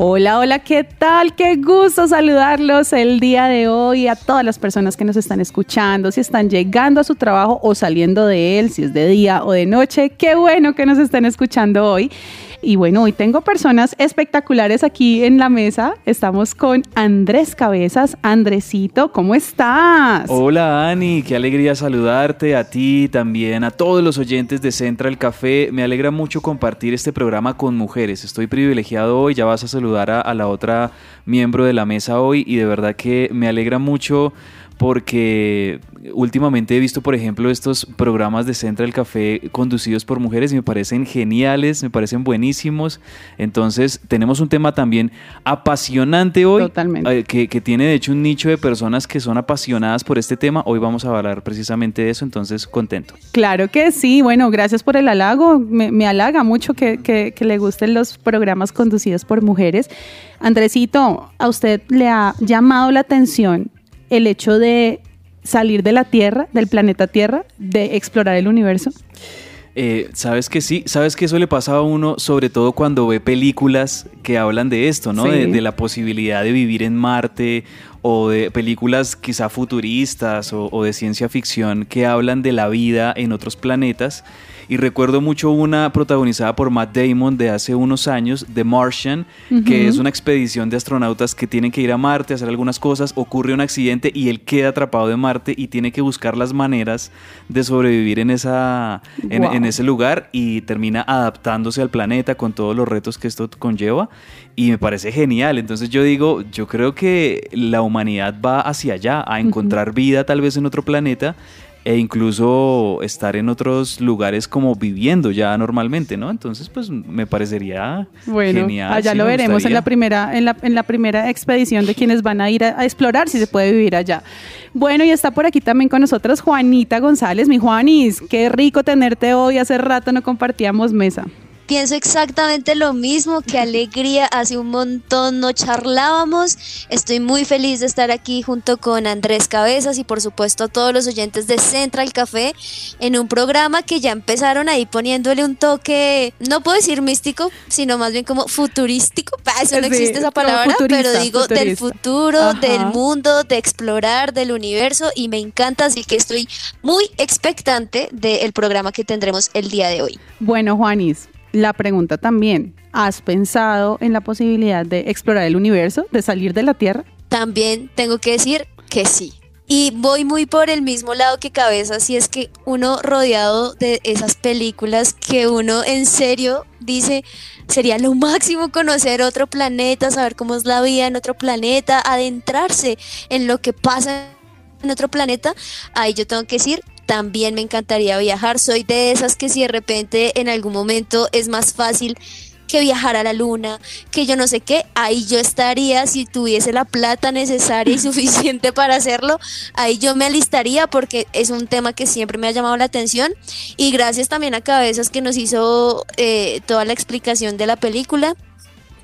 Hola, hola, ¿qué tal? Qué gusto saludarlos el día de hoy a todas las personas que nos están escuchando, si están llegando a su trabajo o saliendo de él, si es de día o de noche. Qué bueno que nos estén escuchando hoy. Y bueno, hoy tengo personas espectaculares aquí en la mesa. Estamos con Andrés Cabezas. Andresito, ¿cómo estás? Hola Ani, qué alegría saludarte a ti también, a todos los oyentes de Central Café. Me alegra mucho compartir este programa con mujeres. Estoy privilegiado hoy, ya vas a saludar a, a la otra miembro de la mesa hoy y de verdad que me alegra mucho porque últimamente he visto, por ejemplo, estos programas de Central Café conducidos por mujeres y me parecen geniales, me parecen buenísimos. Entonces, tenemos un tema también apasionante hoy, Totalmente. eh, que, que tiene de hecho un nicho de personas que son apasionadas por este tema. Hoy vamos a hablar precisamente de eso, entonces contento. Claro que sí. Bueno, gracias por el halago. Me, me halaga mucho que, que- que le gusten los programas conducidos por mujeres. Andresito, ¿a usted le ha llamado la atención el hecho de salir de la Tierra, del planeta Tierra, de explorar el universo? Eh, Sabes que sí, sabes que eso le pasa a uno, sobre todo cuando ve películas que hablan de esto, ¿no? Sí. De, de la posibilidad de vivir en Marte o de películas quizá futuristas o, o de ciencia ficción que hablan de la vida en otros planetas. Y recuerdo mucho una protagonizada por Matt Damon de hace unos años, The Martian, que es una expedición de astronautas que tienen que ir a Marte a hacer algunas cosas, ocurre un accidente y él queda atrapado de Marte y tiene que buscar las maneras de sobrevivir en, esa, en, Wow. en ese lugar y termina adaptándose al planeta con todos los retos que esto conlleva y me parece genial. Entonces yo digo, yo creo que la humanidad va hacia allá, a encontrar vida tal vez en otro planeta e incluso estar en otros lugares como viviendo ya normalmente, ¿no? Entonces pues me parecería Bueno, genial. allá sí, lo veremos en la primera, en la, en la primera expedición de quienes van a ir a, a explorar si se puede vivir allá. Bueno, y está por aquí también con nosotros Juanita González. Mi Juanis, qué rico tenerte hoy. Hace rato no compartíamos mesa. Pienso exactamente lo mismo, qué alegría, hace un montón no charlábamos. Estoy muy feliz de estar aquí junto con Andrés Cabezas y por supuesto a todos los oyentes de Central Café en un programa que ya empezaron ahí poniéndole un toque, no puedo decir místico, sino más bien como futurístico. Eso no existe esa palabra, pero digo del futuro, Ajá. del mundo, de explorar, del universo y me encanta, así que estoy muy expectante del programa que tendremos el día de hoy. Bueno, Juanis, la pregunta también. ¿Has pensado en la posibilidad de explorar el universo, de salir de la Tierra? también tengo que decir que sí. Y voy muy por el mismo lado que cabeza, si es que uno rodeado de esas películas que uno en serio dice, sería lo máximo conocer otro planeta, saber cómo es la vida en otro planeta, adentrarse en lo que pasa en otro planeta, ahí yo tengo que decir, también me encantaría viajar, soy de esas que si de repente en algún momento es más fácil que viajar a la luna, que yo no sé qué, ahí yo estaría. Si tuviese la plata necesaria y suficiente para hacerlo, ahí yo me alistaría porque es un tema que siempre me ha llamado la atención. Y gracias también a Cabezas que nos hizo eh, toda la explicación de la película.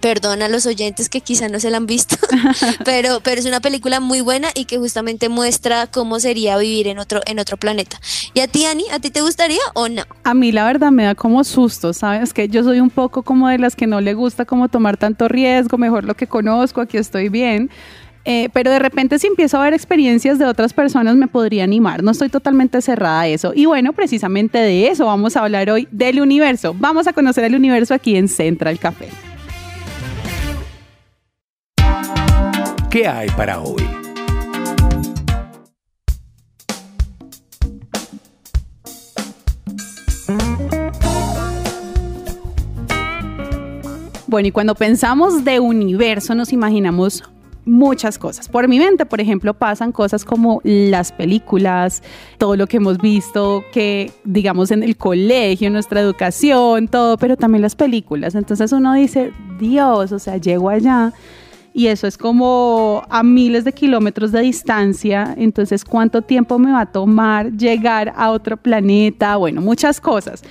Perdón a los oyentes que quizá no se la han visto, pero, pero es una película muy buena y que justamente muestra cómo sería vivir en otro, en otro planeta. ¿Y a ti, Ani, a ti te gustaría o no? A mí la verdad me da como susto, ¿sabes? Que yo soy un poco como de las que no le gusta como tomar tanto riesgo, mejor lo que conozco, aquí estoy bien. Eh, pero de repente si empiezo a ver experiencias de otras personas me podría animar. No estoy totalmente cerrada a eso. Y bueno, precisamente de eso vamos a hablar hoy, del universo. Vamos a conocer el universo aquí en Central Café. ¿Qué hay para hoy? Bueno, y cuando pensamos de universo nos imaginamos muchas cosas. Por mi mente, por ejemplo, pasan cosas como las películas, todo lo que hemos visto, que digamos en el colegio, nuestra educación, todo, pero también las películas. Entonces uno dice, Dios, o sea, llego allá y eso es como a miles de kilómetros de distancia, entonces cuánto tiempo me va a tomar llegar a otro planeta, bueno, muchas cosas.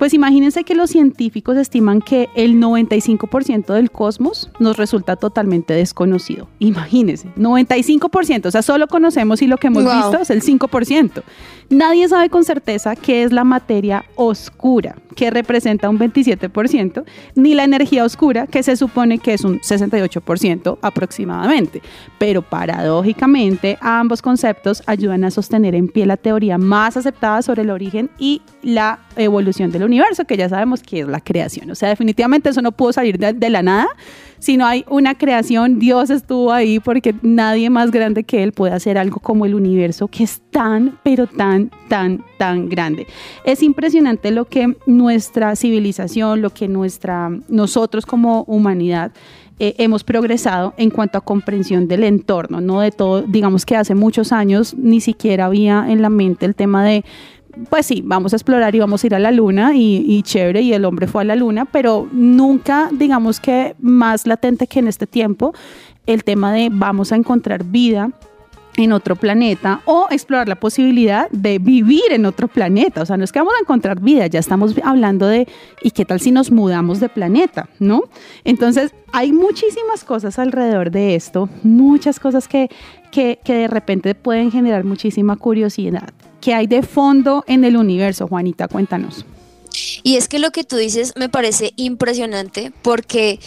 Pues imagínense que los científicos estiman que el 95% del cosmos nos resulta totalmente desconocido. Imagínense, 95%, o sea, solo conocemos y lo que hemos visto es el 5%. Nadie sabe con certeza qué es la materia oscura, que representa un 27%, ni la energía oscura, que se supone que es un 68% aproximadamente. Pero paradójicamente, ambos conceptos ayudan a sostener en pie la teoría más aceptada sobre el origen y la evolución del universo, que ya sabemos que es la creación. O sea, definitivamente eso no pudo salir de, la nada. Si no hay una creación, Dios estuvo ahí porque nadie más grande que Él puede hacer algo como el universo, que es tan, pero tan, tan, tan grande. Es impresionante lo que nuestra civilización, lo que nuestra, nosotros como humanidad, eh, hemos progresado en cuanto a comprensión del entorno, no de todo, digamos que hace muchos años ni siquiera había en la mente el tema de pues sí, vamos a explorar y vamos a ir a la luna y, chévere, y el hombre fue a la luna, pero nunca, digamos que más latente que en este tiempo, el tema de vamos a encontrar vida en otro planeta o explorar la posibilidad de vivir en otro planeta. O sea, no es que vamos a encontrar vida, ya estamos hablando de, ¿y qué tal si nos mudamos de planeta? ¿No? Entonces, hay muchísimas cosas alrededor de esto, muchas cosas que, que, que de repente pueden generar muchísima curiosidad. ¿Qué hay de fondo en el universo, Juanita? Cuéntanos. Y es que lo que tú dices me parece impresionante porque,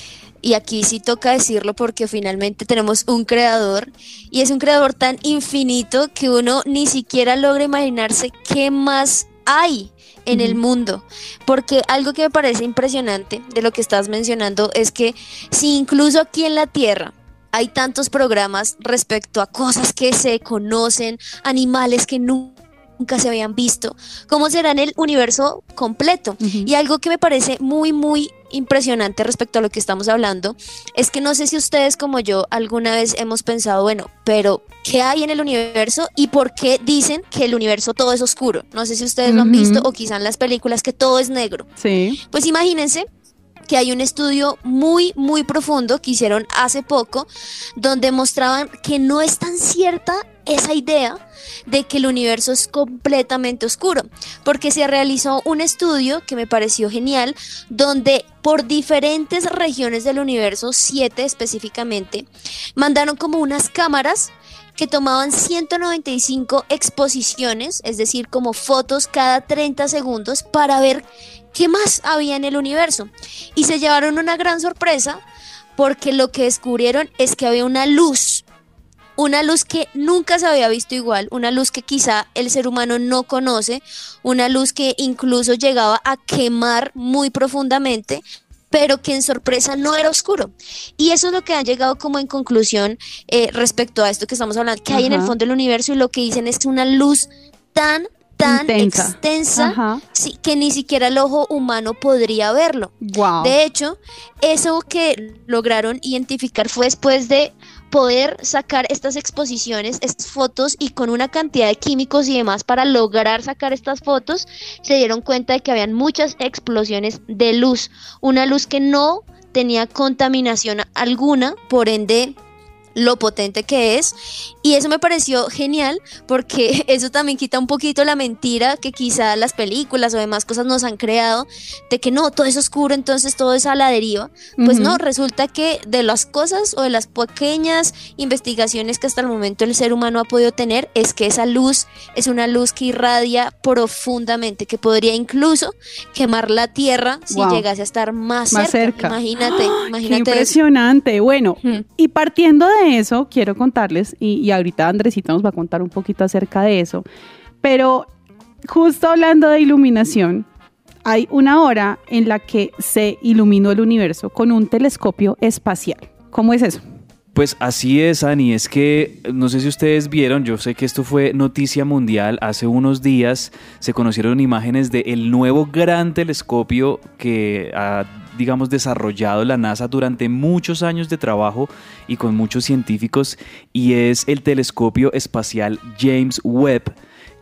y aquí sí toca decirlo porque finalmente tenemos un creador y es un creador tan infinito que uno ni siquiera logra imaginarse qué más hay en el mundo. Porque algo que me parece impresionante de lo que estás mencionando es que si incluso aquí en la Tierra hay tantos programas respecto a cosas que se conocen, animales que nunca nunca se habían visto, cómo será en el universo completo. Y algo que me parece muy, muy impresionante respecto a lo que estamos hablando es que no sé si ustedes como yo alguna vez hemos pensado, bueno, pero ¿qué hay en el universo y por qué dicen que el universo todo es oscuro? No sé si ustedes lo han visto o quizá en las películas que todo es negro. Sí. Pues imagínense que hay un estudio muy, muy profundo que hicieron hace poco, donde mostraban que no es tan cierta esa idea de que el universo es completamente oscuro, porque se realizó un estudio que me pareció genial, donde por diferentes regiones del universo, siete específicamente, mandaron como unas cámaras que tomaban 195 exposiciones, es decir, como fotos cada 30 segundos para ver qué más había en el universo. Y se llevaron una gran sorpresa porque lo que descubrieron es que había una luz una luz que nunca se había visto igual, una luz que quizá el ser humano no conoce, una luz que incluso llegaba a quemar muy profundamente, pero que en sorpresa no era oscuro. Y eso es lo que han llegado como en conclusión eh, respecto a esto que estamos hablando, que hay en el fondo del universo y lo que dicen es que una luz tan tan extensa que ni siquiera el ojo humano podría verlo. De hecho, eso que lograron identificar fue después de poder sacar estas exposiciones, estas fotos y con una cantidad de químicos y demás para lograr sacar estas fotos, se dieron cuenta de que habían muchas explosiones de luz, una luz que no tenía contaminación alguna, por ende lo potente que es. Y eso me pareció genial porque eso también quita un poquito la mentira que quizá las películas o demás cosas nos han creado de que no, todo es oscuro, entonces todo es a la deriva. Pues no, resulta que de las cosas o de las pequeñas investigaciones que hasta el momento el ser humano ha podido tener es que esa luz es una luz que irradia profundamente, que podría incluso quemar la Tierra si llegase a estar más, cerca. Imagínate, imagínate. impresionante. Bueno, y partiendo de eso, quiero contarles, y, ahorita Andresita nos va a contar un poquito acerca de eso, pero justo hablando de iluminación, hay una hora en la que se iluminó el universo con un telescopio espacial. ¿Cómo es eso? Pues así es, Ani. Es que no sé si ustedes vieron, yo sé que esto fue noticia mundial. Hace unos días se conocieron imágenes del nuevo gran telescopio que ha digamos, desarrollado la NASA durante muchos años de trabajo y con muchos científicos, y es el telescopio espacial James Webb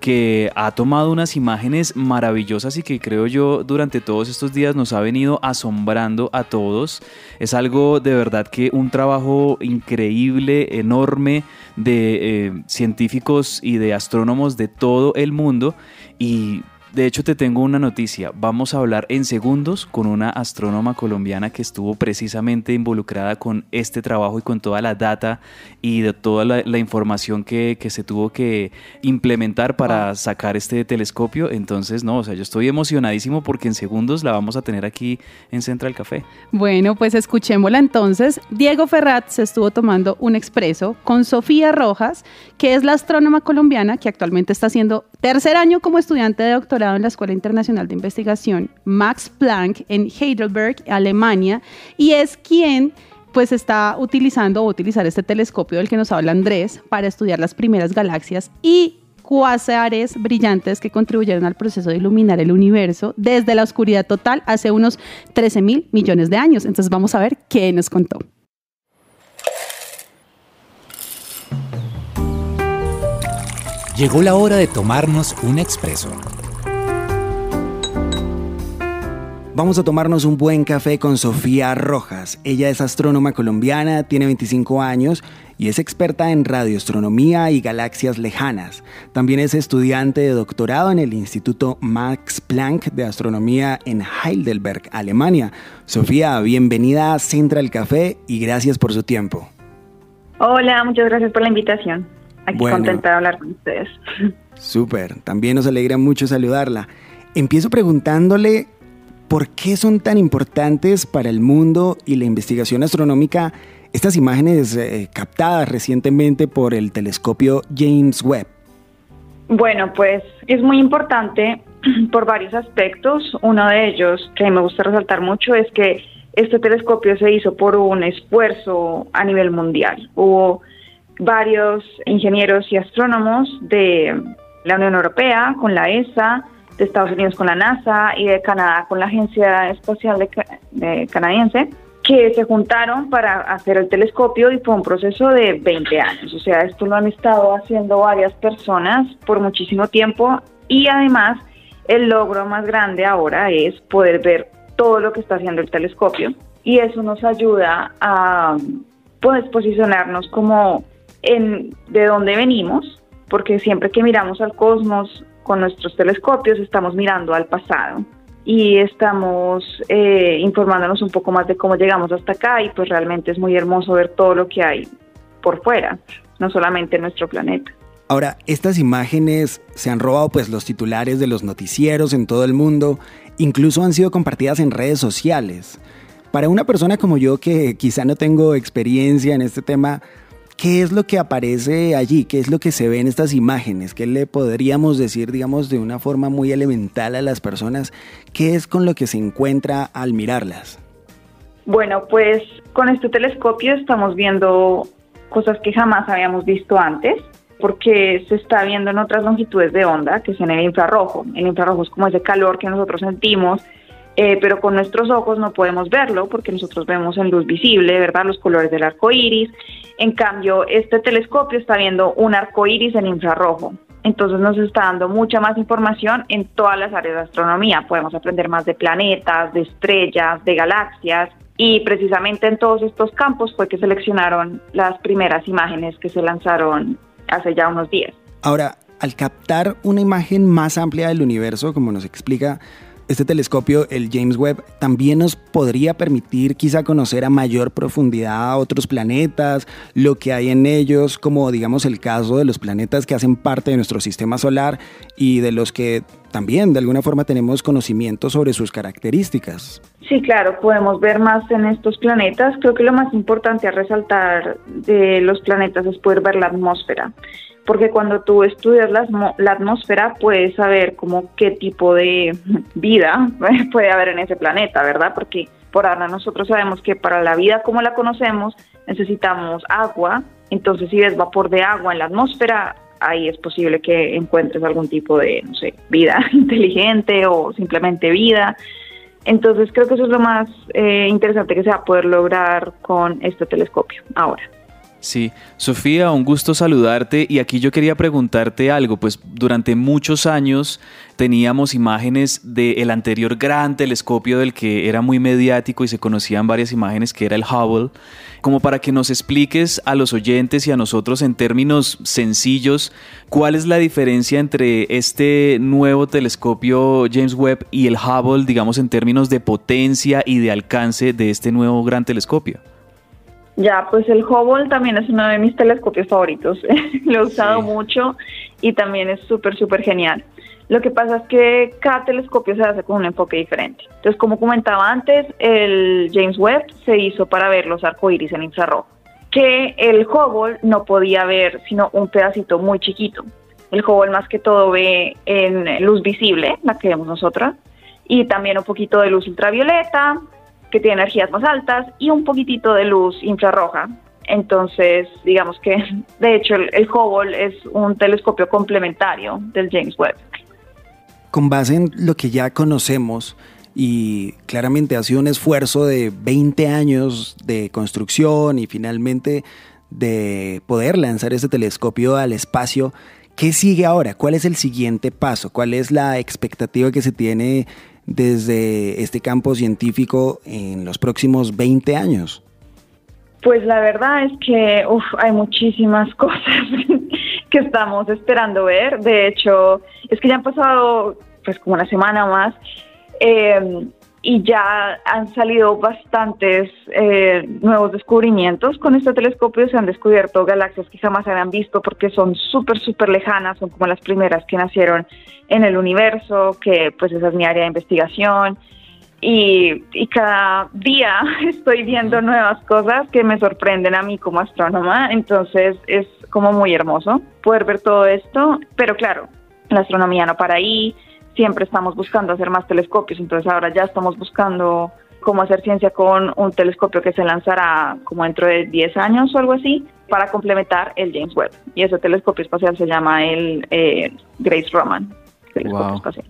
que ha tomado unas imágenes maravillosas y que creo yo durante todos estos días nos ha venido asombrando a todos. Es algo de verdad que un trabajo increíble, enorme de eh, científicos y de astrónomos de todo el mundo y de hecho, te tengo una noticia. Vamos a hablar en segundos con una astrónoma colombiana que estuvo precisamente involucrada con este trabajo y con toda la data y de toda la, información que, se tuvo que implementar para sacar este telescopio. Entonces, no, o sea, yo estoy emocionadísimo porque en segundos la vamos a tener aquí en Central Café. Bueno, pues escuchémosla entonces. Diego Ferrat se estuvo tomando un expreso con Sofía Rojas, que es la astrónoma colombiana que actualmente está haciendo tercer año como estudiante de doctorado en la Escuela Internacional de Investigación Max Planck en Heidelberg, Alemania, y es quien pues está utilizando o utilizar este telescopio del que nos habla Andrés para estudiar las primeras galaxias y cuásares brillantes que contribuyeron al proceso de iluminar el universo desde la oscuridad total hace unos 13 mil millones de años. Entonces vamos a ver qué nos contó. Llegó la hora de tomarnos un expreso Vamos a tomarnos un buen café con Sofía Rojas. Ella es astrónoma colombiana, tiene 25 años y es experta en radioastronomía y galaxias lejanas. También es estudiante de doctorado en el Instituto Max Planck de Astronomía en Heidelberg, Alemania. Sofía, bienvenida a Central Café y gracias por su tiempo. Hola, muchas gracias por la invitación. Aquí contenta de hablar con ustedes. Súper, también nos alegra mucho saludarla. Empiezo preguntándole ¿Por qué son tan importantes para el mundo y la investigación astronómica estas imágenes eh, captadas recientemente por el telescopio James Webb? Bueno, pues es muy importante por varios aspectos. Uno de ellos que me gusta resaltar mucho es que este telescopio se hizo por un esfuerzo a nivel mundial. Hubo varios ingenieros y astrónomos de la Unión Europea con la ESA, de Estados Unidos con la NASA y de Canadá con la Agencia Espacial de, Canadiense, que se juntaron para hacer el telescopio y fue un proceso de 20 años. O sea, esto lo han estado haciendo varias personas por muchísimo tiempo y además el logro más grande ahora es poder ver todo lo que está haciendo el telescopio y eso nos ayuda a pues, posicionarnos como en de dónde venimos, porque siempre que miramos al cosmos con nuestros telescopios estamos mirando al pasado y estamos eh, informándonos un poco más de cómo llegamos hasta acá y pues realmente es muy hermoso ver todo lo que hay por fuera, no solamente en nuestro planeta. Ahora, estas imágenes se han robado pues los titulares de los noticieros en todo el mundo, incluso han sido compartidas en redes sociales. Para una persona como yo que quizá no tengo experiencia en este tema, ¿Qué es lo que aparece allí? ¿Qué es lo que se ve en estas imágenes? ¿Qué le podríamos decir, digamos, de una forma muy elemental a las personas? ¿Qué es con lo que se encuentra al mirarlas? Bueno, pues con este telescopio estamos viendo cosas que jamás habíamos visto antes, porque se está viendo en otras longitudes de onda, que es en el infrarrojo. El infrarrojo es como ese calor que nosotros sentimos eh, pero con nuestros ojos no podemos verlo porque nosotros vemos en luz visible, ¿verdad? Los colores del arco iris. En cambio, este telescopio está viendo un arco iris en infrarrojo. Entonces nos está dando mucha más información en todas las áreas de astronomía. Podemos aprender más de planetas, de estrellas, de galaxias. Y precisamente en todos estos campos fue que seleccionaron las primeras imágenes que se lanzaron hace ya unos días. Ahora, al captar una imagen más amplia del universo, como nos explica este telescopio, el James Webb, también nos podría permitir quizá conocer a mayor profundidad a otros planetas, lo que hay en ellos, como digamos el caso de los planetas que hacen parte de nuestro sistema solar y de los que también de alguna forma tenemos conocimiento sobre sus características. Sí, claro, podemos ver más en estos planetas. Creo que lo más importante a resaltar de los planetas es poder ver la atmósfera porque cuando tú estudias la, atmósfera puedes saber como qué tipo de vida puede haber en ese planeta, ¿verdad? Porque por ahora nosotros sabemos que para la vida como la conocemos necesitamos agua, entonces si ves vapor de agua en la atmósfera, ahí es posible que encuentres algún tipo de, no sé, vida inteligente o simplemente vida. Entonces creo que eso es lo más eh, interesante que se va a poder lograr con este telescopio ahora. Sí, Sofía, un gusto saludarte. Y aquí yo quería preguntarte algo, pues durante muchos años teníamos imágenes del anterior gran telescopio del que era muy mediático y se conocían varias imágenes que era el Hubble, como para que nos expliques a los oyentes y a nosotros en términos sencillos cuál es la diferencia entre este nuevo telescopio James Webb y el Hubble, digamos en términos de potencia y de alcance de este nuevo gran telescopio. Ya, pues el Hubble también es uno de mis telescopios favoritos. Lo he usado mucho y también es súper, súper genial. Lo que pasa es que cada telescopio se hace con un enfoque diferente. Entonces, como comentaba antes, el James Webb se hizo para ver los arcoíris en infrarrojo, que el Hubble no podía ver sino un pedacito muy chiquito. El Hubble más que todo ve en luz visible, la que vemos nosotras, y también un poquito de luz ultravioleta, que tiene energías más altas, y un poquitito de luz infrarroja. Entonces, digamos que, de hecho, el, el Hubble es un telescopio complementario del James Webb. Con base en lo que ya conocemos, y claramente ha sido un esfuerzo de 20 años de construcción y finalmente de poder lanzar ese telescopio al espacio. ¿Qué sigue ahora? ¿Cuál es el siguiente paso? ¿Cuál es la expectativa que se tiene desde este campo científico en los próximos 20 años? Pues la verdad es que hay muchísimas cosas que estamos esperando ver. De hecho, es que ya han pasado pues como una semana más eh, y ya han salido bastantes eh, nuevos descubrimientos con este telescopio. Se han descubierto galaxias que jamás habían visto porque son súper, súper lejanas, son como las primeras que nacieron en el universo, que pues esa es mi área de investigación. Y, y, cada día estoy viendo nuevas cosas que me sorprenden a mí como astrónoma, entonces es como muy hermoso poder ver todo esto, pero claro, la astronomía no para ahí, siempre estamos buscando hacer más telescopios, entonces ahora ya estamos buscando cómo hacer ciencia con un telescopio que se lanzará como dentro de 10 años o algo así, para complementar el James Webb. Y ese telescopio espacial se llama el eh, Grace Roman. Telescopio Wow. espacial.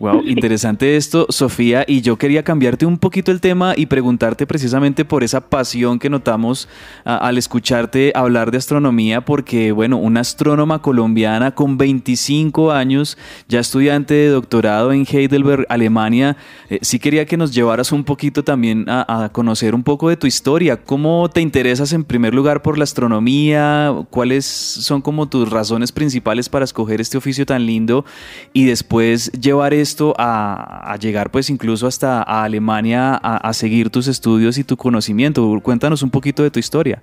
Wow, interesante esto, Sofía. Y yo quería cambiarte un poquito el tema y preguntarte precisamente por esa pasión que notamos a- al escucharte hablar de astronomía, porque, bueno, una astrónoma colombiana con 25 años, ya estudiante de doctorado en Heidelberg, Alemania, eh, sí quería que nos llevaras un poquito también a, a conocer un poco de tu historia. ¿Cómo te interesas en primer lugar por la astronomía? ¿Cuáles son como tus razones principales para escoger este oficio tan lindo? Y después llevar esto a, a llegar pues incluso hasta a Alemania a, a seguir tus estudios y tu conocimiento. Cuéntanos un poquito de tu historia.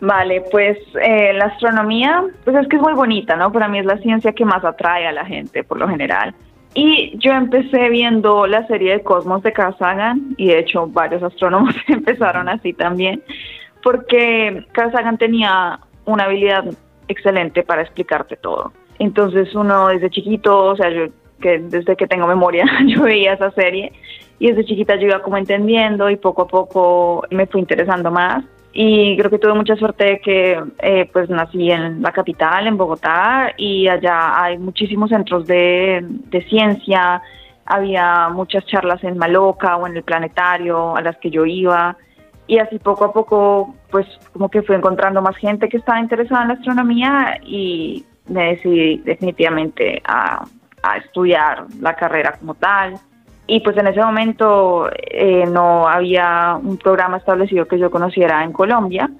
Vale, pues eh, la astronomía, pues es que es muy bonita, ¿no? Para mí es la ciencia que más atrae a la gente por lo general. Y yo empecé viendo la serie de Cosmos de Carl Sagan, y de hecho varios astrónomos empezaron así también, porque Carl Sagan tenía una habilidad excelente para explicarte todo. Entonces uno desde chiquito, o sea, yo que desde que tengo memoria, yo veía esa serie y desde chiquita yo iba como entendiendo y poco a poco me fui interesando más. Y creo que tuve mucha suerte de que eh, pues nací en la capital, en Bogotá, y allá hay muchísimos centros de, de ciencia, había muchas charlas en Maloca o en el planetario a las que yo iba, y así poco a poco pues como que fui encontrando más gente que estaba interesada en la astronomía y me decidí definitivamente a, a estudiar la carrera como tal y pues en ese momento eh, no había un programa establecido que yo conociera en Colombia,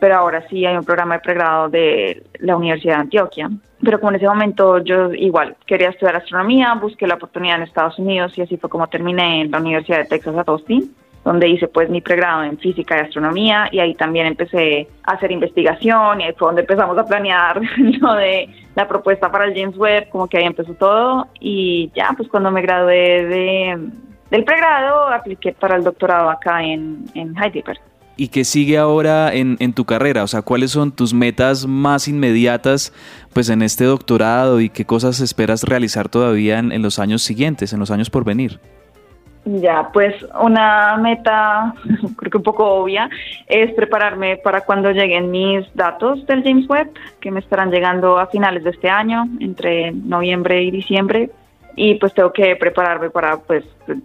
pero ahora sí hay un programa de pregrado de la Universidad de Antioquia. Pero como en ese momento yo igual quería estudiar astronomía, busqué la oportunidad en Estados Unidos y así fue como terminé en la Universidad de Texas at Austin, donde hice pues mi pregrado en física y astronomía y ahí también empecé a hacer investigación y ahí fue donde empezamos a planear lo de la propuesta para el James Webb, como que ahí empezó todo y ya pues cuando me gradué de, del pregrado apliqué para el doctorado acá en, en Heidelberg. ¿Y qué sigue ahora en, en, tu carrera? O sea, ¿cuáles son tus metas más inmediatas pues en este doctorado y qué cosas esperas realizar todavía en, en los años siguientes, en los años por venir? Ya, pues una meta, creo que un poco obvia, es prepararme para cuando lleguen mis datos del James Webb, que me estarán llegando a finales de este año, entre noviembre y diciembre. y pues tengo que prepararme para pues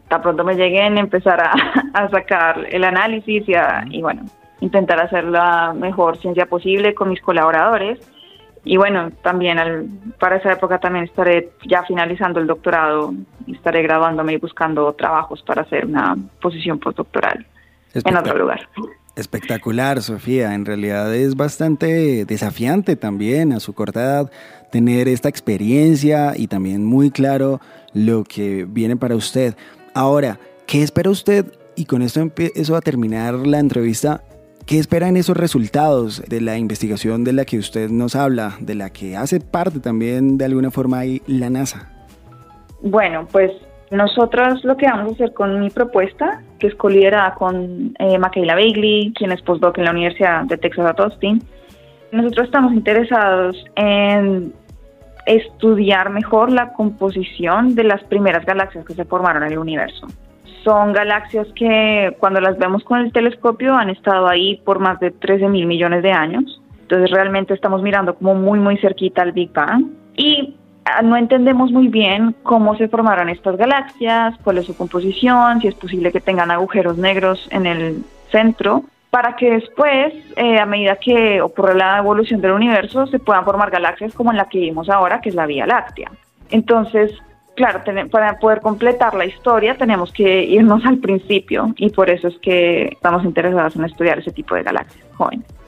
tan pronto me lleguen empezar a, a sacar el análisis y, a- y bueno, intentar hacer la mejor ciencia posible con mis colaboradores. Y bueno, también al- para esa época también estaré ya finalizando el doctorado y estaré graduándome y buscando trabajos para hacer una posición postdoctoral en otro lugar. Espectacular, Sofía. En realidad es bastante desafiante también a su corta edad tener esta experiencia y también muy claro lo que viene para usted. Ahora, ¿qué espera usted? Y con esto empiezo a terminar la entrevista. ¿Qué esperan esos resultados de la investigación de la que usted nos habla, de la que hace parte también de alguna forma ahí la NASA? Bueno, pues nosotros lo que vamos a hacer con mi propuesta, que es coliderada con eh, Michaela Bailey, quien es postdoc en la Universidad de Texas at Austin, nosotros estamos interesados en estudiar mejor la composición de las primeras galaxias que se formaron en el universo. Son galaxias que cuando las vemos con el telescopio han estado ahí por más de 13 mil millones de años. Entonces realmente estamos mirando como muy muy cerquita al Big Bang y ah, no entendemos muy bien cómo se formaron estas galaxias, cuál es su composición, si es posible que tengan agujeros negros en el centro, para que después, eh, a medida que ocurre la evolución del universo, se puedan formar galaxias como en la que vimos ahora, que es la Vía Láctea. Entonces, claro, para poder completar la historia tenemos que irnos al principio y por eso es que estamos interesados en estudiar ese tipo de galaxias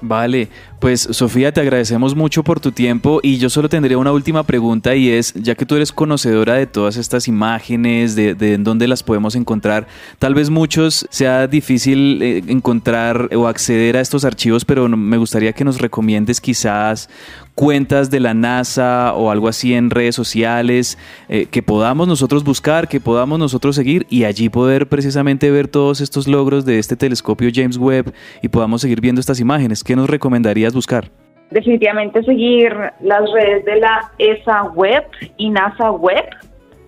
Vale, pues Sofía, te agradecemos mucho por tu tiempo y yo solo tendría una última pregunta y es, ya que tú eres conocedora de todas estas imágenes, de, de dónde las podemos encontrar, tal vez muchos sea difícil eh, encontrar o acceder a estos archivos, pero me gustaría que nos recomiendes quizás cuentas de la NASA o algo así en redes sociales eh, que podamos nosotros buscar, que podamos nosotros seguir y allí poder precisamente ver todos estos logros de este telescopio James Webb y podamos seguir viendo estas imágenes. ¿Qué nos recomendarías buscar? Definitivamente seguir las redes de la ESA Web y NASA Web,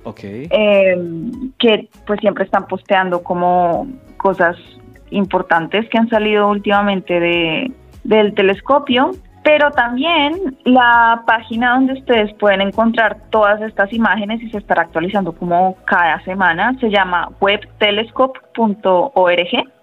Ok. eh, que pues siempre están posteando como cosas importantes que han salido últimamente de, del telescopio, pero también la página donde ustedes pueden encontrar todas estas imágenes y se estará actualizando como cada semana se llama webtelescope.org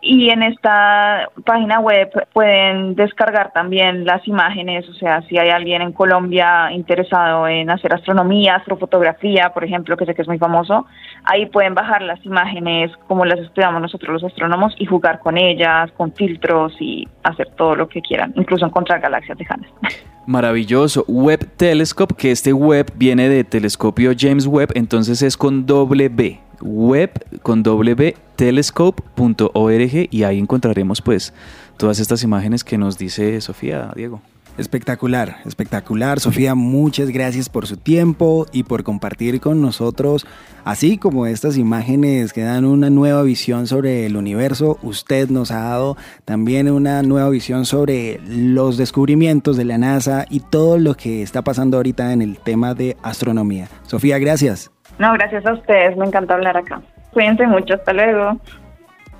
y en esta página web pueden descargar también las imágenes, o sea, si hay alguien en Colombia interesado en hacer astronomía, astrofotografía, por ejemplo, que sé que es muy famoso, ahí pueden bajar las imágenes como las estudiamos nosotros los astrónomos y jugar con ellas, con filtros y hacer todo lo que quieran, incluso encontrar galaxias lejanas. Maravilloso. Webb Telescope, que este web viene de telescopio James Webb, entonces es con doble B. Web con doble B, telescope.org y ahí encontraremos pues todas estas imágenes que nos dice Sofía, Diego. Espectacular, espectacular. Sofía, muchas gracias por su tiempo y por compartir con nosotros, así como estas imágenes que dan una nueva visión sobre el universo. Usted nos ha dado también una nueva visión sobre los descubrimientos de la NASA y todo lo que está pasando ahorita en el tema de astronomía. Sofía, gracias. No, gracias a ustedes, me encanta hablar acá. Cuídense mucho, hasta luego.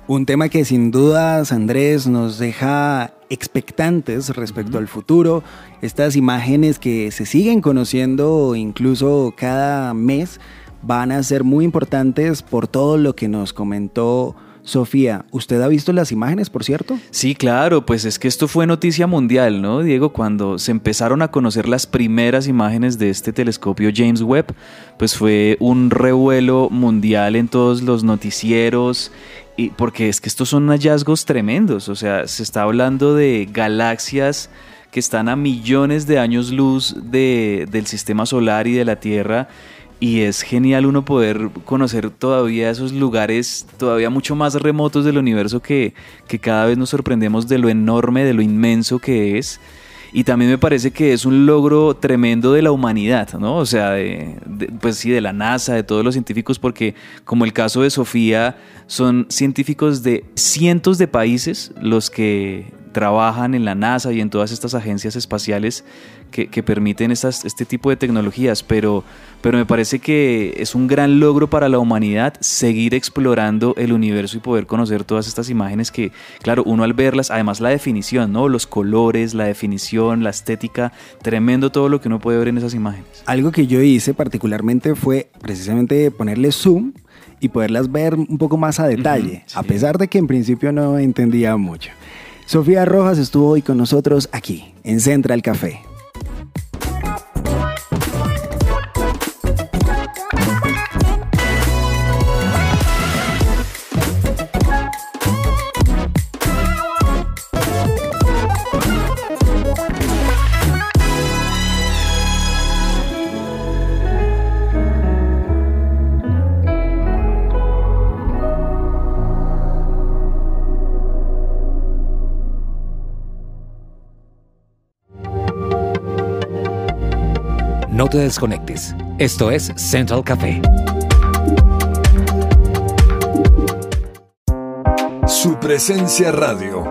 Un tema que sin dudas, Andrés, nos deja expectantes respecto al futuro. Estas imágenes que se siguen conociendo incluso cada mes van a ser muy importantes por todo lo que nos comentó Sofía. ¿Usted ha visto las imágenes, por cierto? Sí, claro, pues es que esto fue noticia mundial, ¿no, Diego? Cuando se empezaron a conocer las primeras imágenes de este telescopio James Webb, pues fue un revuelo mundial en todos los noticieros, y porque es que estos son hallazgos tremendos, o sea, se está hablando de galaxias que están a millones de años luz de, del sistema solar y de la Tierra. Y es genial uno poder conocer todavía esos lugares todavía mucho más remotos del universo que, que cada vez nos sorprendemos de lo enorme, de lo inmenso que es. Y también me parece que es un logro tremendo de la humanidad, ¿no? O sea, de, pues sí, de la NASA, de todos los científicos, porque como el caso de Sofía, son científicos de cientos de países los que trabajan en la NASA y en todas estas agencias espaciales que, que permiten estas, este tipo de tecnologías, pero, pero me parece que es un gran logro para la humanidad seguir explorando el universo y poder conocer todas estas imágenes que, claro, uno al verlas, además la definición, ¿no? Los colores, la definición, la estética, tremendo todo lo que uno puede ver en esas imágenes. Algo que yo hice particularmente fue precisamente ponerle zoom y poderlas ver un poco más a detalle, a pesar de que en principio no entendía mucho. Sofía Rojas estuvo hoy con nosotros aquí, en Central Café. Te desconectes. Esto es Central Café. Su presencia radio.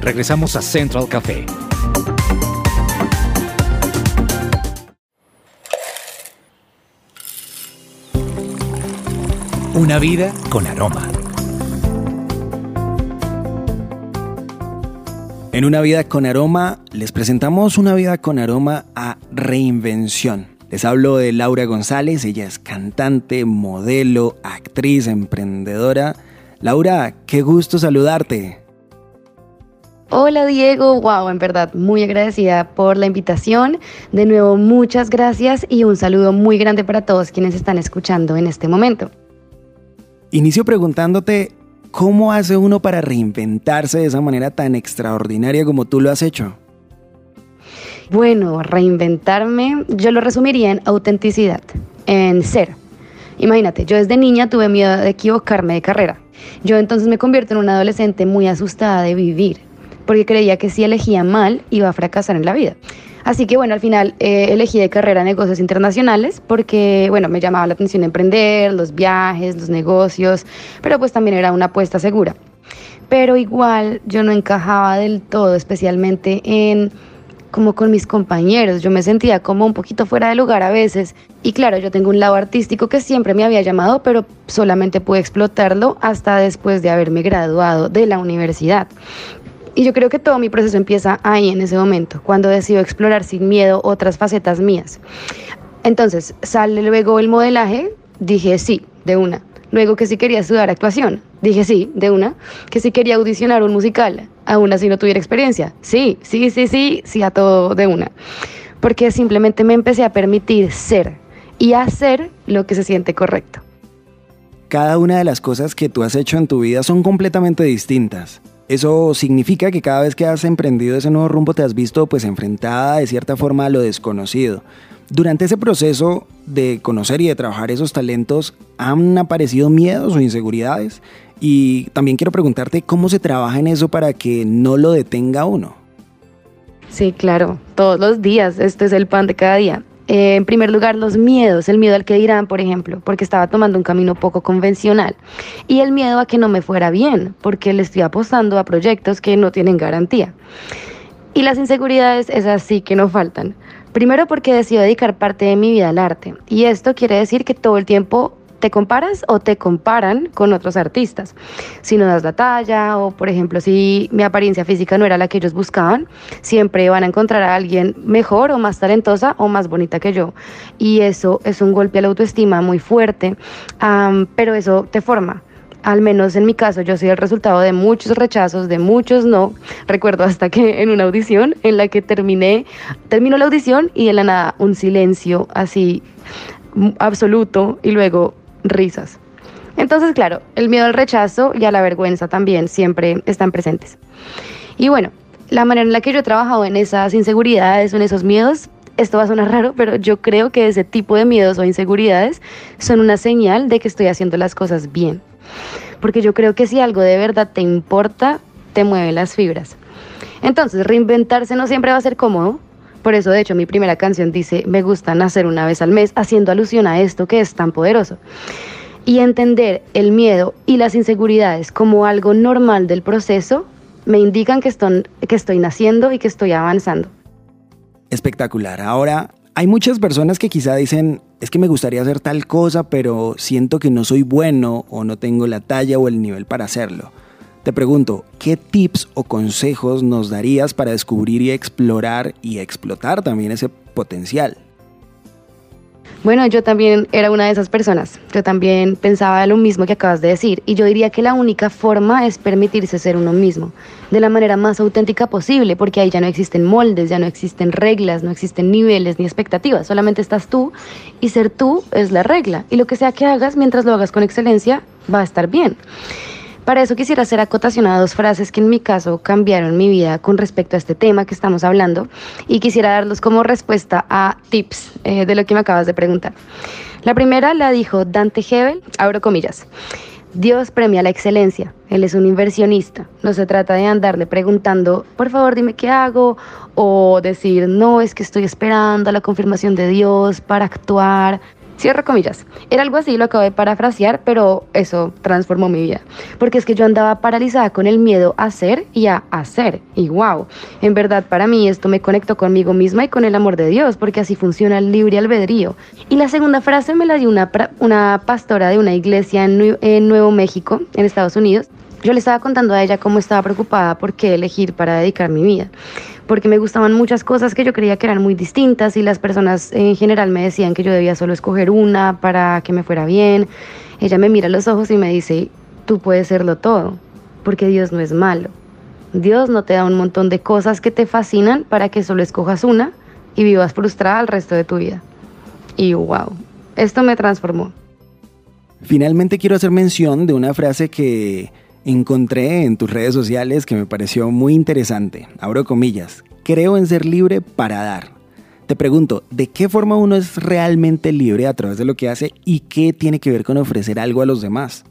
Regresamos a Central Café. Una vida con aroma. En Una Vida con Aroma les presentamos Una Vida con Aroma a Reinvención. Les hablo de Laura González, ella es cantante, modelo, actriz, emprendedora. Laura, qué gusto saludarte. Hola Diego, wow, en verdad muy agradecida por la invitación. De nuevo, muchas gracias y un saludo muy grande para todos quienes están escuchando en este momento. Inicio preguntándote, ¿cómo hace uno para reinventarse de esa manera tan extraordinaria como tú lo has hecho? Bueno, reinventarme, yo lo resumiría en autenticidad, en ser. Imagínate, yo desde niña tuve miedo de equivocarme de carrera. Yo entonces me convierto en una adolescente muy asustada de vivir, porque creía que si elegía mal iba a fracasar en la vida. Así que bueno, al final eh, elegí de carrera negocios internacionales porque, bueno, me llamaba la atención emprender, los viajes, los negocios, pero pues también era una apuesta segura. Pero igual yo no encajaba del todo, especialmente en como con mis compañeros. Yo me sentía como un poquito fuera de lugar a veces. Y claro, yo tengo un lado artístico que siempre me había llamado, pero solamente pude explotarlo hasta después de haberme graduado de la universidad. Y yo creo que todo mi proceso empieza ahí en ese momento, cuando decido explorar sin miedo otras facetas mías. Entonces, sale luego el modelaje, dije sí, de una. Luego que sí quería estudiar actuación, dije sí, de una. Que sí quería audicionar un musical, aún así no tuviera experiencia. Sí, sí, sí, sí, sí a todo de una. Porque simplemente me empecé a permitir ser y hacer lo que se siente correcto. Cada una de las cosas que tú has hecho en tu vida son completamente distintas. Eso significa que cada vez que has emprendido ese nuevo rumbo te has visto pues enfrentada de cierta forma a lo desconocido. Durante ese proceso de conocer y de trabajar esos talentos, ¿han aparecido miedos o inseguridades? Y también quiero preguntarte cómo se trabaja en eso para que no lo detenga uno. Sí, claro, todos los días, este es el pan de cada día. Eh, en primer lugar, los miedos, el miedo al que dirán, por ejemplo, porque estaba tomando un camino poco convencional. Y el miedo a que no me fuera bien, porque le estoy apostando a proyectos que no tienen garantía. Y las inseguridades, esas sí que no faltan. Primero porque decido dedicar parte de mi vida al arte. Y esto quiere decir que todo el tiempo te comparas o te comparan con otros artistas. Si no das la talla o, por ejemplo, si mi apariencia física no era la que ellos buscaban, siempre van a encontrar a alguien mejor o más talentosa o más bonita que yo. Y eso es un golpe a la autoestima muy fuerte, am, pero eso te forma. Al menos en mi caso, yo soy el resultado de muchos rechazos, de muchos no. Recuerdo hasta que en una audición en la que terminé, terminó la audición y de la nada un silencio así mm, absoluto y luego risas. Entonces, claro, el miedo al rechazo y a la vergüenza también siempre están presentes. Y bueno, la manera en la que yo he trabajado en esas inseguridades en esos miedos, esto va a sonar raro, pero yo creo que ese tipo de miedos o inseguridades son una señal de que estoy haciendo las cosas bien. Porque yo creo que si algo de verdad te importa, te mueve las fibras. Entonces, reinventarse no siempre va a ser cómodo. Por eso, de hecho, mi primera canción dice, me gusta nacer una vez al mes, haciendo alusión a esto que es tan poderoso. Y entender el miedo y las inseguridades como algo normal del proceso me indican que estoy, que estoy naciendo y que estoy avanzando. Espectacular. Ahora, hay muchas personas que quizá dicen, es que me gustaría hacer tal cosa, pero siento que no soy bueno o no tengo la talla o el nivel para hacerlo. Te pregunto, ¿qué tips o consejos nos darías para descubrir y explorar y explotar también ese potencial? Bueno, yo también era una de esas personas. Yo también pensaba lo mismo que acabas de decir. Y yo diría que la única forma es permitirse ser uno mismo, de la manera más auténtica posible, porque ahí ya no existen moldes, ya no existen reglas, no existen niveles ni expectativas. Solamente estás tú y ser tú es la regla. Y lo que sea que hagas, mientras lo hagas con excelencia, va a estar bien. Para eso quisiera hacer acotación a dos frases que en mi caso cambiaron mi vida con respecto a este tema que estamos hablando y quisiera darlos como respuesta a tips eh, de lo que me acabas de preguntar. La primera la dijo Dante Hebel, abro comillas. Dios premia la excelencia, Él es un inversionista, no se trata de andarle preguntando, por favor dime qué hago, o decir, no, es que estoy esperando la confirmación de Dios para actuar, Cierro comillas. Era algo así, lo acabo de parafrasear, pero eso transformó mi vida. Porque es que yo andaba paralizada con el miedo a ser y a hacer. Y wow, en verdad para mí esto me conectó conmigo misma y con el amor de Dios, porque así funciona el libre albedrío. Y la segunda frase me la dio una, una pastora de una iglesia en, en Nuevo México, en Estados Unidos. Yo le estaba contando a ella cómo estaba preocupada por qué elegir para dedicar mi vida porque me gustaban muchas cosas que yo creía que eran muy distintas y las personas en general me decían que yo debía solo escoger una para que me fuera bien. Ella me mira a los ojos y me dice, tú puedes serlo todo, porque Dios no es malo. Dios no te da un montón de cosas que te fascinan para que solo escojas una y vivas frustrada el resto de tu vida. Y wow, esto me transformó. Finalmente quiero hacer mención de una frase que encontré en tus redes sociales que me pareció muy interesante. Abro comillas. Creo en ser libre para dar. Te pregunto, ¿de qué forma uno es realmente libre a través de lo que hace y qué tiene que ver con ofrecer algo a los demás?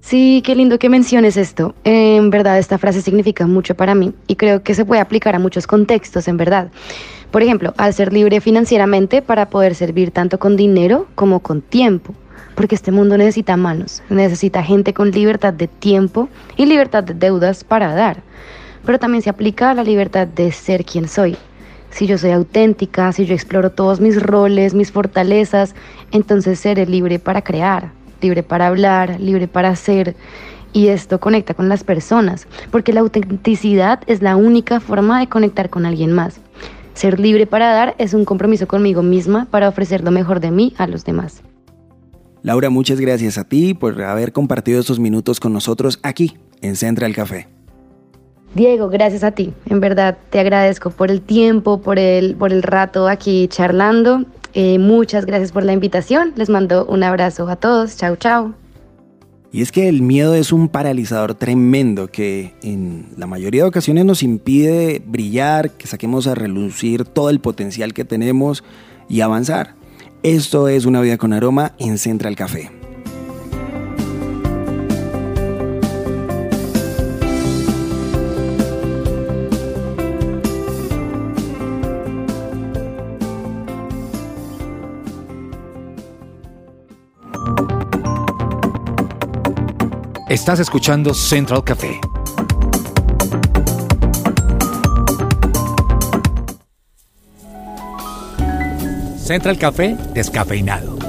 Sí, qué lindo que menciones esto. En verdad, esta frase significa mucho para mí y creo que se puede aplicar a muchos contextos, en verdad. Por ejemplo, al ser libre financieramente para poder servir tanto con dinero como con tiempo porque este mundo necesita manos, necesita gente con libertad de tiempo y libertad de deudas para dar, pero también se aplica a la libertad de ser quien soy. Si yo soy auténtica, si yo exploro todos mis roles, mis fortalezas, entonces seré libre para crear, libre para hablar, libre para hacer. Y esto conecta con las personas, porque la autenticidad es la única forma de conectar con alguien más. Ser libre para dar es un compromiso conmigo misma para ofrecer lo mejor de mí a los demás. Laura, muchas gracias a ti por haber compartido estos minutos con nosotros aquí en Central Café. Diego, gracias a ti. En verdad te agradezco por el tiempo, por el, por el rato aquí charlando. Eh, muchas gracias por la invitación. Les mando un abrazo a todos. Chao, chao. Y es que el miedo es un paralizador tremendo que en la mayoría de ocasiones nos impide brillar, que saquemos a relucir todo el potencial que tenemos y avanzar. Esto es Una Vida con Aroma en Central Café. Estás escuchando Central Café. Central Café descafeinado.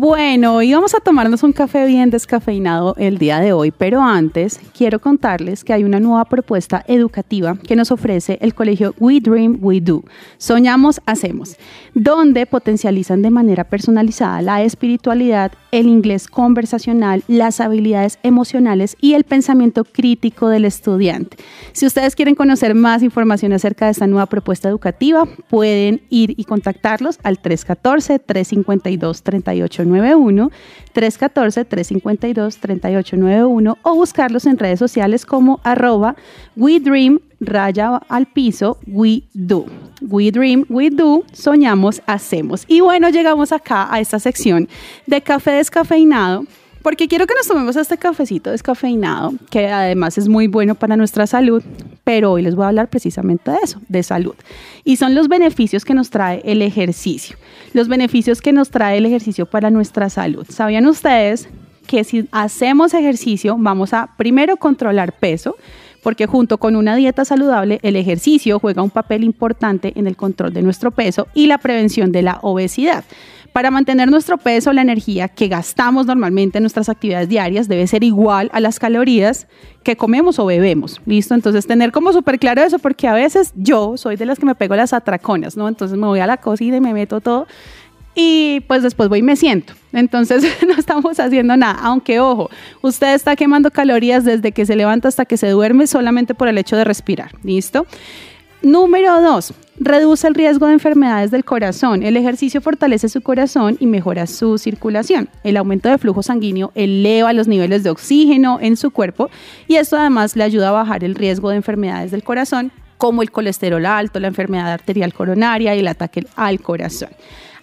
Bueno, íbamos a tomarnos un café bien descafeinado el día de hoy, pero antes quiero contarles que hay una nueva propuesta educativa que nos ofrece el colegio We Dream, We Do. Soñamos, hacemos, donde potencializan de manera personalizada la espiritualidad, el inglés conversacional, las habilidades emocionales y el pensamiento crítico del estudiante. Si ustedes quieren conocer más información acerca de esta nueva propuesta educativa, pueden ir y contactarlos al 314 352 38 314-352-3891 o buscarlos en redes sociales como arroba We Dream raya al piso We Do. We Dream, We Do, soñamos, hacemos. Y bueno, llegamos acá a esta sección de café descafeinado Porque quiero que nos tomemos este cafecito descafeinado, que además es muy bueno para nuestra salud, pero hoy les voy a hablar precisamente de eso, de salud. Y son los beneficios que nos trae el ejercicio, los beneficios que nos trae el ejercicio para nuestra salud. ¿Sabían ustedes que si hacemos ejercicio vamos a primero controlar peso? porque junto con una dieta saludable, el ejercicio juega un papel importante en el control de nuestro peso y la prevención de la obesidad. Para mantener nuestro peso, la energía que gastamos normalmente en nuestras actividades diarias debe ser igual a las calorías que comemos o bebemos. ¿Listo? Entonces, tener como súper claro eso, porque a veces yo soy de las que me pego las atraconas, ¿no? Entonces me voy a la cocina y me meto todo y pues después voy y me siento. Entonces no estamos haciendo nada, aunque ojo, usted está quemando calorías desde que se levanta hasta que se duerme solamente por el hecho de respirar, ¿listo? Número dos, reduce el riesgo de enfermedades del corazón. El ejercicio fortalece su corazón y mejora su circulación. El aumento de flujo sanguíneo eleva los niveles de oxígeno en su cuerpo y esto además le ayuda a bajar el riesgo de enfermedades del corazón como el colesterol alto, la enfermedad arterial coronaria y el ataque al corazón.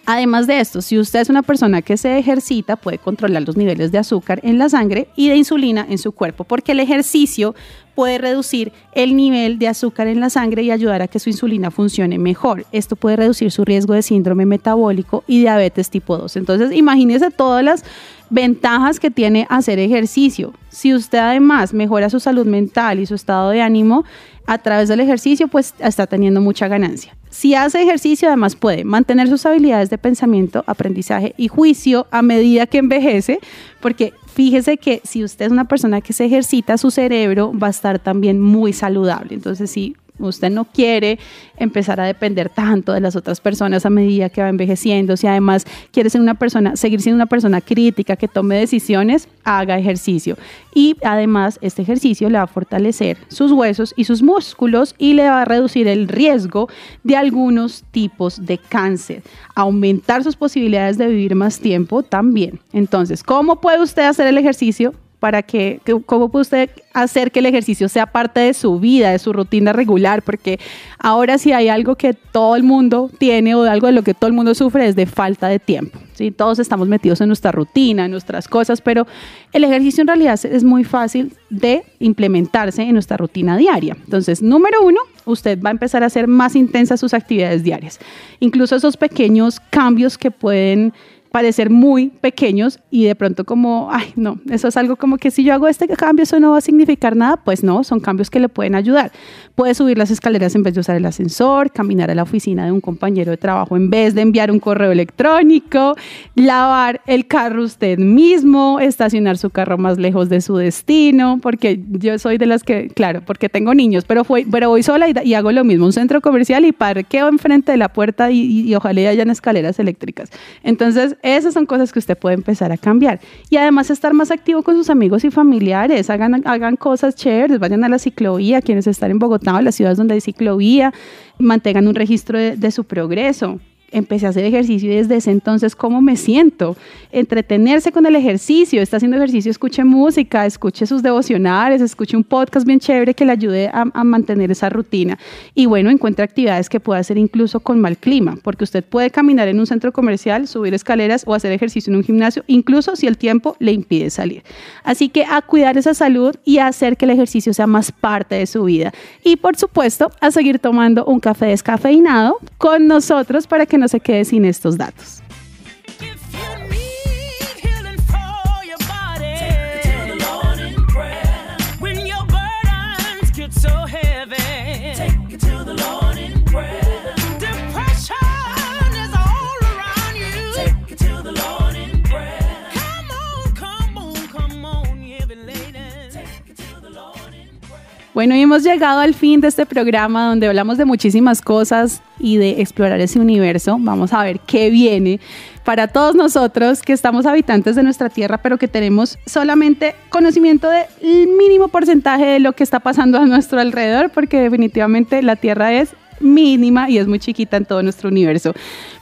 Además de esto, si usted es una persona que se ejercita, puede controlar los niveles de azúcar en la sangre y de insulina en su cuerpo, porque el ejercicio puede reducir el nivel de azúcar en la sangre y ayudar a que su insulina funcione mejor. Esto puede reducir su riesgo de síndrome metabólico y diabetes tipo 2. Entonces, imagínese todas las ventajas que tiene hacer ejercicio. Si usted además mejora su salud mental y su estado de ánimo a través del ejercicio, pues está teniendo mucha ganancia. Si hace ejercicio, además puede mantener sus habilidades de pensamiento, aprendizaje y juicio a medida que envejece, porque fíjese que si usted es una persona que se ejercita, su cerebro va a estar también muy saludable. Entonces, si usted no quiere empezar a depender tanto de las otras personas a medida que va envejeciendo, si además quiere ser una persona, seguir siendo una persona crítica que tome decisiones, haga ejercicio. Y además este ejercicio le va a fortalecer sus huesos y sus músculos y le va a reducir el riesgo de algunos tipos de cáncer, aumentar sus posibilidades de vivir más tiempo también. Entonces, ¿cómo puede usted hacer el ejercicio? Para que, cómo puede usted hacer que el ejercicio sea parte de su vida, de su rutina regular, porque ahora si hay algo que todo el mundo tiene o algo de lo que todo el mundo sufre es de falta de tiempo. ¿sí? Todos estamos metidos en nuestra rutina, en nuestras cosas, pero el ejercicio en realidad es muy fácil de implementarse en nuestra rutina diaria. Entonces, número uno, usted va a empezar a hacer más intensas sus actividades diarias. Incluso esos pequeños cambios que pueden parecer muy pequeños y de pronto como, ay, no, eso es algo como que si yo hago este cambio, eso no va a significar nada, pues no, son cambios que le pueden ayudar. Puede subir las escaleras en vez de usar el ascensor, caminar a la oficina de un compañero de trabajo en vez de enviar un correo electrónico, lavar el carro usted mismo, estacionar su carro más lejos de su destino, porque yo soy de las que, claro, porque tengo niños, pero, fue, pero voy sola y, hago lo mismo, un centro comercial y parqueo enfrente de la puerta y, y, y ojalá hayan escaleras eléctricas. Entonces, esas son cosas que usted puede empezar a cambiar. Y además estar más activo con sus amigos y familiares. Hagan, hagan cosas chéveres, vayan a la ciclovía, quienes están en Bogotá o las ciudades donde hay ciclovía, mantengan un registro de su progreso empecé a hacer ejercicio y desde ese entonces, ¿cómo me siento? Entretenerse con el ejercicio, está haciendo ejercicio, escuche música, escuche sus devocionales, escuche un podcast bien chévere que le ayude a, mantener esa rutina. Y bueno, encuentre actividades que pueda hacer incluso con mal clima, porque usted puede caminar en un centro comercial, subir escaleras o hacer ejercicio en un gimnasio, incluso si el tiempo le impide salir. Así que a cuidar esa salud y a hacer que el ejercicio sea más parte de su vida. Y por supuesto, a seguir tomando un café descafeinado con nosotros para que no se quede sin estos datos. Bueno, y hemos llegado al fin de este programa donde hablamos de muchísimas cosas y de explorar ese universo. Vamos a ver qué viene para todos nosotros que estamos habitantes de nuestra tierra, pero que tenemos solamente conocimiento del mínimo porcentaje de lo que está pasando a nuestro alrededor, porque definitivamente la tierra es mínima y es muy chiquita en todo nuestro universo.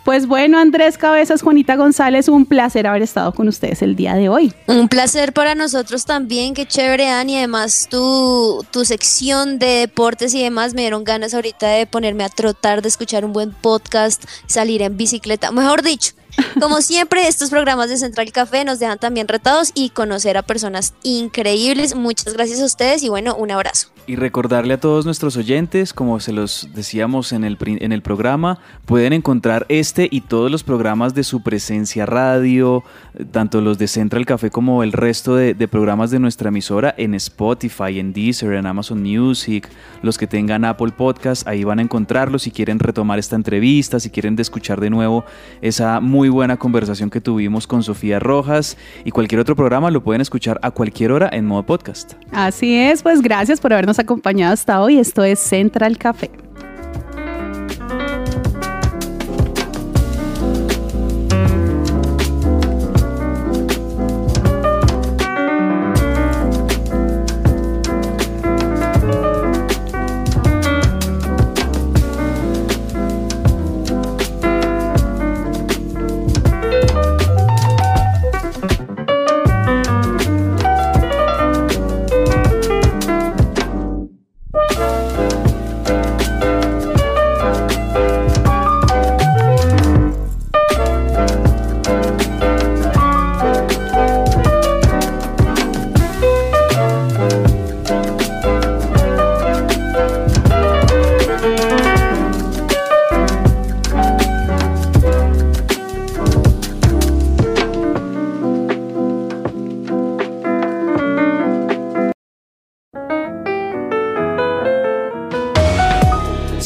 Pues bueno, Andrés Cabezas, Juanita González, un placer haber estado con ustedes el día de hoy. Un placer para nosotros también, qué chévere, Dani. Además, tu, tu sección de deportes y demás me dieron ganas ahorita de ponerme a trotar, de escuchar un buen podcast, salir en bicicleta. Mejor dicho, Como siempre, estos programas de Central Café nos dejan también retados y conocer a personas increíbles. Muchas gracias a ustedes y bueno, un abrazo. Y recordarle a todos nuestros oyentes, como se los decíamos en el, en el programa, pueden encontrar este y todos los programas de su presencia radio, tanto los de Central Café como el resto de, de programas de nuestra emisora en Spotify, en Deezer, en Amazon Music, los que tengan Apple Podcast, ahí van a encontrarlos si quieren retomar esta entrevista, si quieren escuchar de nuevo esa muy buena conversación que tuvimos con Sofía Rojas y cualquier otro programa lo pueden escuchar a cualquier hora en modo podcast. Así es, pues gracias por habernos acompañado hasta hoy. Esto es Central Café.